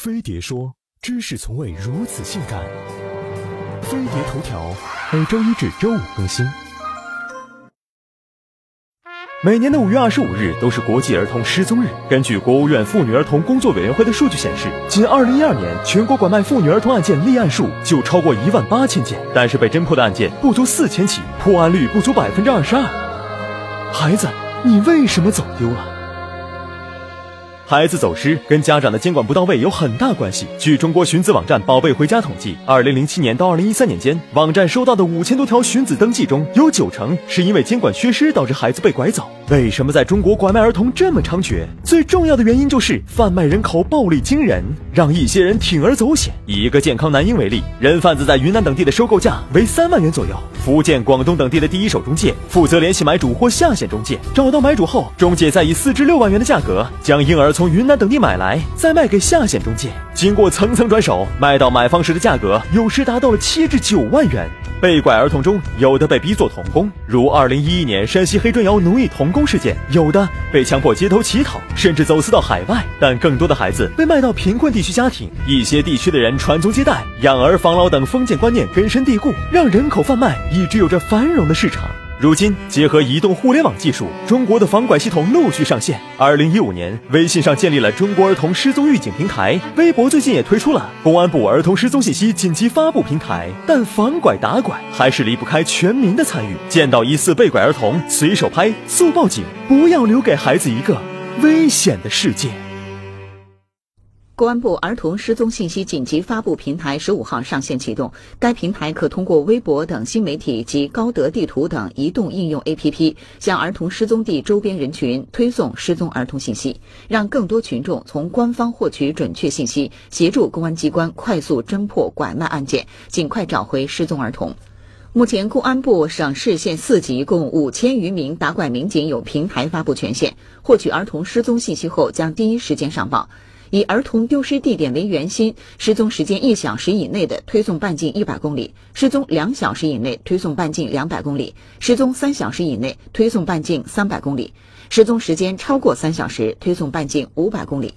飞碟说：知识从未如此性感。飞碟头条每周一至周五更新。每年的五月二十五日都是国际儿童失踪日。根据国务院妇女儿童工作委员会的数据显示，仅二零一二年全国拐卖妇女儿童案件立案数就超过一万八千件，但是被侦破的案件不足四千起，破案率不足百分之二十二。孩子，你为什么走丢了？孩子走失跟家长的监管不到位有很大关系。据中国寻子网站“宝贝回家”统计，二零零七年到二零一三年间，网站收到的五千多条寻子登记中，有九成是因为监管缺失导致孩子被拐走。为什么在中国拐卖儿童这么猖獗？最重要的原因就是贩卖人口暴利惊人，让一些人铤而走险。以一个健康男婴为例，人贩子在云南等地的收购价为三万元左右，福建、广东等地的第一手中介负责联系买主或下线中介，找到买主后，中介再以四至六万元的价格将婴儿。从云南等地买来，再卖给下线中介，经过层层转手，卖到买方时的价格有时达到了七至九万元。被拐儿童中，有的被逼做童工，如二零一一年山西黑砖窑奴役童工事件；有的被强迫街头乞讨，甚至走私到海外。但更多的孩子被卖到贫困地区家庭，一些地区的人传宗接代、养儿防老等封建观念根深蒂固，让人口贩卖一直有着繁荣的市场。如今，结合移动互联网技术，中国的防拐系统陆续上线。二零一五年，微信上建立了中国儿童失踪预警平台，微博最近也推出了公安部儿童失踪信息紧急发布平台。但防拐打拐还是离不开全民的参与。见到疑似被拐儿童，随手拍，速报警，不要留给孩子一个危险的世界。公安部儿童失踪信息紧急发布平台十五号上线启动，该平台可通过微博等新媒体及高德地图等移动应用 APP，向儿童失踪地周边人群推送失踪儿童信息，让更多群众从官方获取准确信息，协助公安机关快速侦破拐卖案件，尽快找回失踪儿童。目前，公安部省市县四级共五千余名打拐民警有平台发布权限，获取儿童失踪信息后将第一时间上报。以儿童丢失地点为圆心，失踪时间一小时以内的推送半径一百公里，失踪两小时以内推送半径两百公里，失踪三小时以内推送半径三百公里，失踪时间超过三小时推送半径五百公里。